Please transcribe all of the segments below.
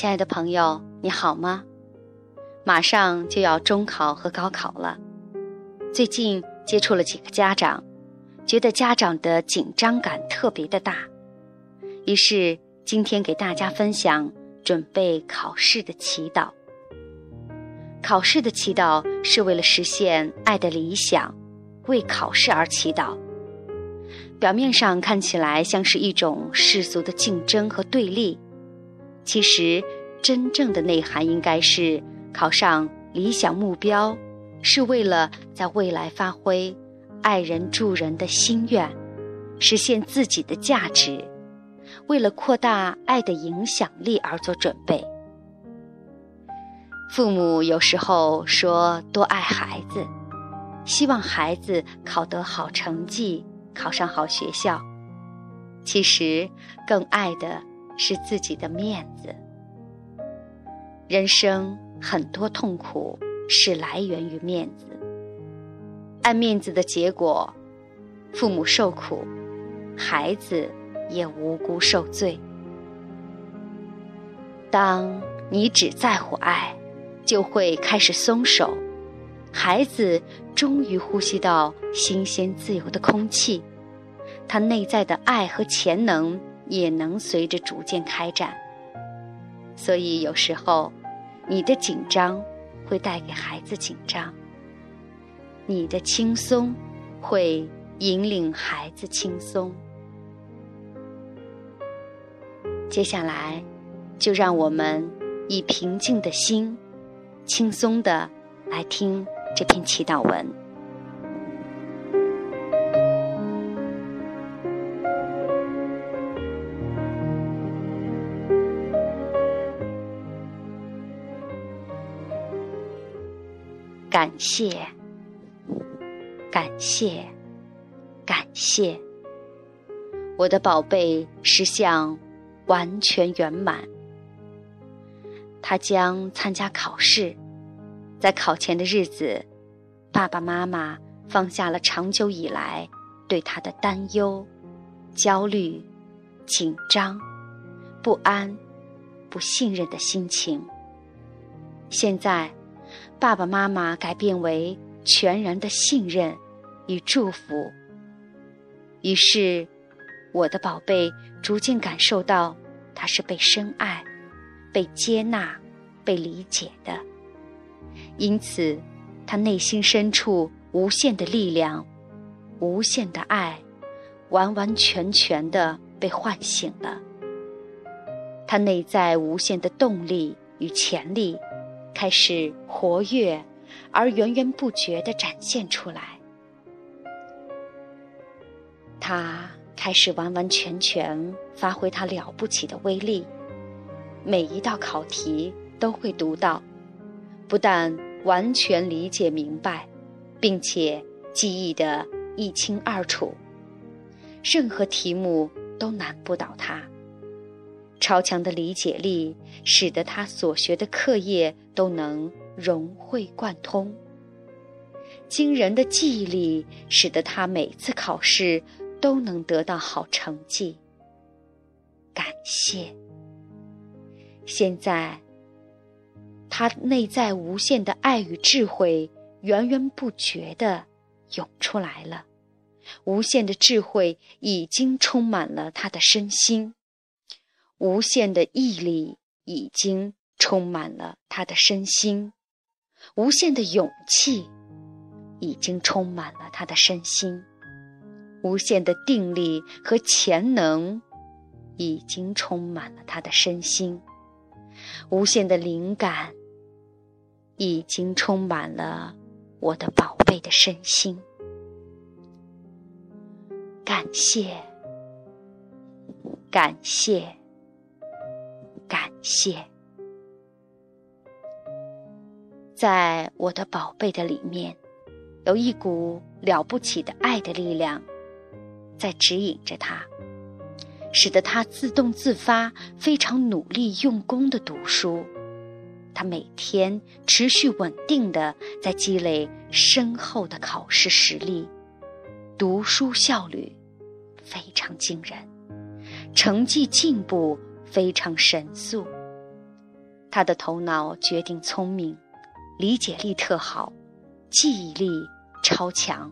亲爱的朋友，你好吗？马上就要中考和高考了，最近接触了几个家长，觉得家长的紧张感特别的大，于是今天给大家分享准备考试的祈祷。考试的祈祷是为了实现爱的理想，为考试而祈祷。表面上看起来像是一种世俗的竞争和对立。其实，真正的内涵应该是考上理想目标，是为了在未来发挥爱人助人的心愿，实现自己的价值，为了扩大爱的影响力而做准备。父母有时候说多爱孩子，希望孩子考得好成绩，考上好学校。其实，更爱的。是自己的面子。人生很多痛苦是来源于面子，爱面子的结果，父母受苦，孩子也无辜受罪。当你只在乎爱，就会开始松手，孩子终于呼吸到新鲜自由的空气，他内在的爱和潜能。也能随着逐渐开展，所以有时候，你的紧张会带给孩子紧张，你的轻松会引领孩子轻松。接下来，就让我们以平静的心，轻松的来听这篇祈祷文。谢，感谢，感谢！我的宝贝实相完全圆满。他将参加考试，在考前的日子，爸爸妈妈放下了长久以来对他的担忧、焦虑、紧张、不安、不信任的心情。现在。爸爸妈妈改变为全然的信任与祝福，于是，我的宝贝逐渐感受到他是被深爱、被接纳、被理解的。因此，他内心深处无限的力量、无限的爱，完完全全的被唤醒了。他内在无限的动力与潜力。开始活跃，而源源不绝地展现出来。他开始完完全全发挥他了不起的威力，每一道考题都会读到，不但完全理解明白，并且记忆得一清二楚，任何题目都难不倒他。超强的理解力使得他所学的课业都能融会贯通，惊人的记忆力使得他每次考试都能得到好成绩。感谢！现在，他内在无限的爱与智慧源源不绝的涌出来了，无限的智慧已经充满了他的身心。无限的毅力已经充满了他的身心，无限的勇气已经充满了他的身心，无限的定力和潜能已经充满了他的身心，无限的灵感已经充满了我的宝贝的身心。感谢，感谢。感谢，在我的宝贝的里面，有一股了不起的爱的力量，在指引着他，使得他自动自发、非常努力用功的读书。他每天持续稳定的在积累深厚的考试实力，读书效率非常惊人，成绩进步。非常神速，他的头脑决定聪明，理解力特好，记忆力超强。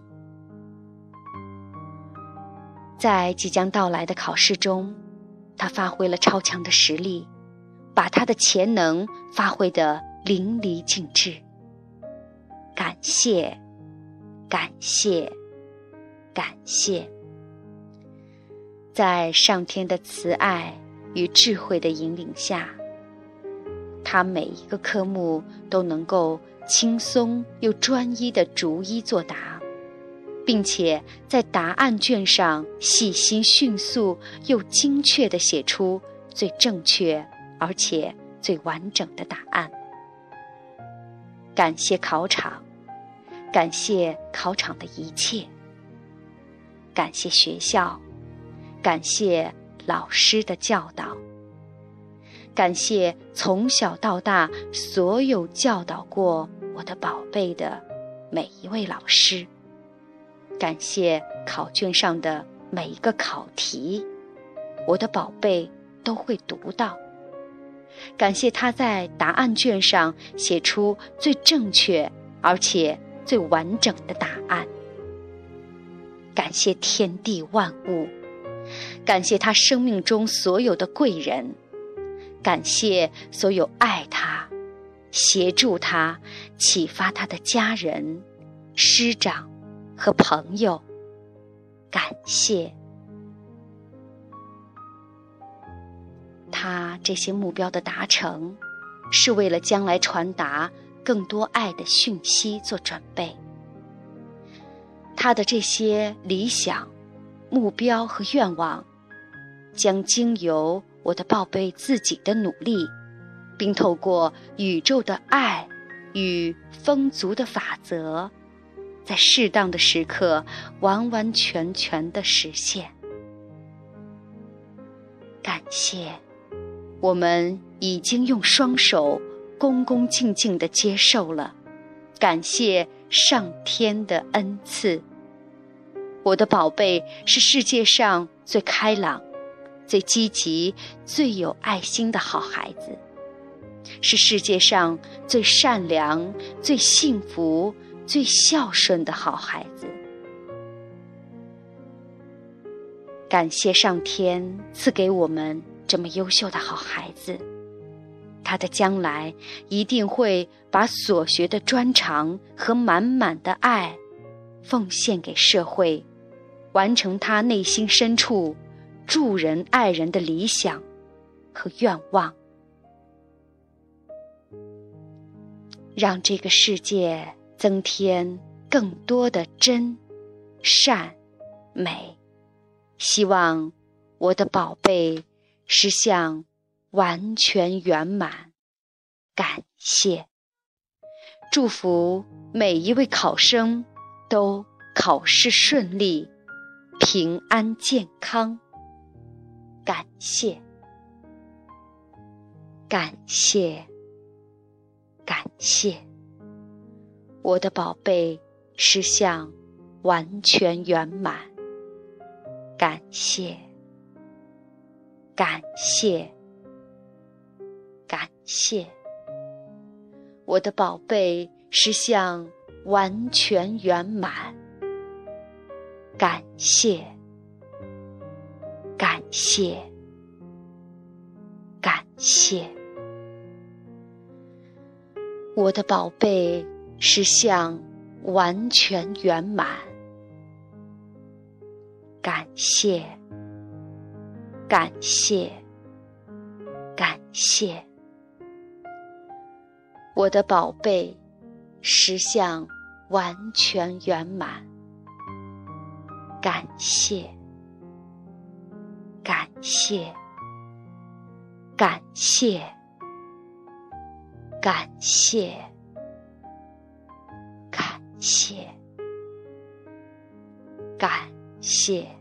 在即将到来的考试中，他发挥了超强的实力，把他的潜能发挥得淋漓尽致。感谢，感谢，感谢！在上天的慈爱与智慧的引领下，他每一个科目都能够轻松又专一的逐一作答。并且在答案卷上细心、迅速又精确的写出最正确而且最完整的答案。感谢考场，感谢考场的一切，感谢学校，感谢老师的教导，感谢从小到大所有教导过我的宝贝的每一位老师。感谢考卷上的每一个考题，我的宝贝都会读到。感谢他在答案卷上写出最正确而且最完整的答案。感谢天地万物，感谢他生命中所有的贵人，感谢所有爱他、协助他、启发他的家人、师长。和朋友，感谢他这些目标的达成，是为了将来传达更多爱的讯息做准备。他的这些理想、目标和愿望，将经由我的宝贝自己的努力，并透过宇宙的爱与丰足的法则。在适当的时刻，完完全全的实现。感谢，我们已经用双手恭恭敬敬的接受了。感谢上天的恩赐。我的宝贝是世界上最开朗、最积极、最有爱心的好孩子，是世界上最善良、最幸福。最孝顺的好孩子，感谢上天赐给我们这么优秀的好孩子，他的将来一定会把所学的专长和满满的爱奉献给社会，完成他内心深处助人爱人的理想和愿望，让这个世界。增添更多的真、善、美，希望我的宝贝实相完全圆满。感谢，祝福每一位考生都考试顺利、平安健康。感谢，感谢，感谢。我的宝贝，是像完全圆满。感谢，感谢，感谢。我的宝贝，是像完全圆满。感谢，感谢，感谢。我的宝贝。实相完全圆满，感谢，感谢，感谢，我的宝贝，实相完全圆满，感谢，感谢，感谢，感谢。感谢，感谢。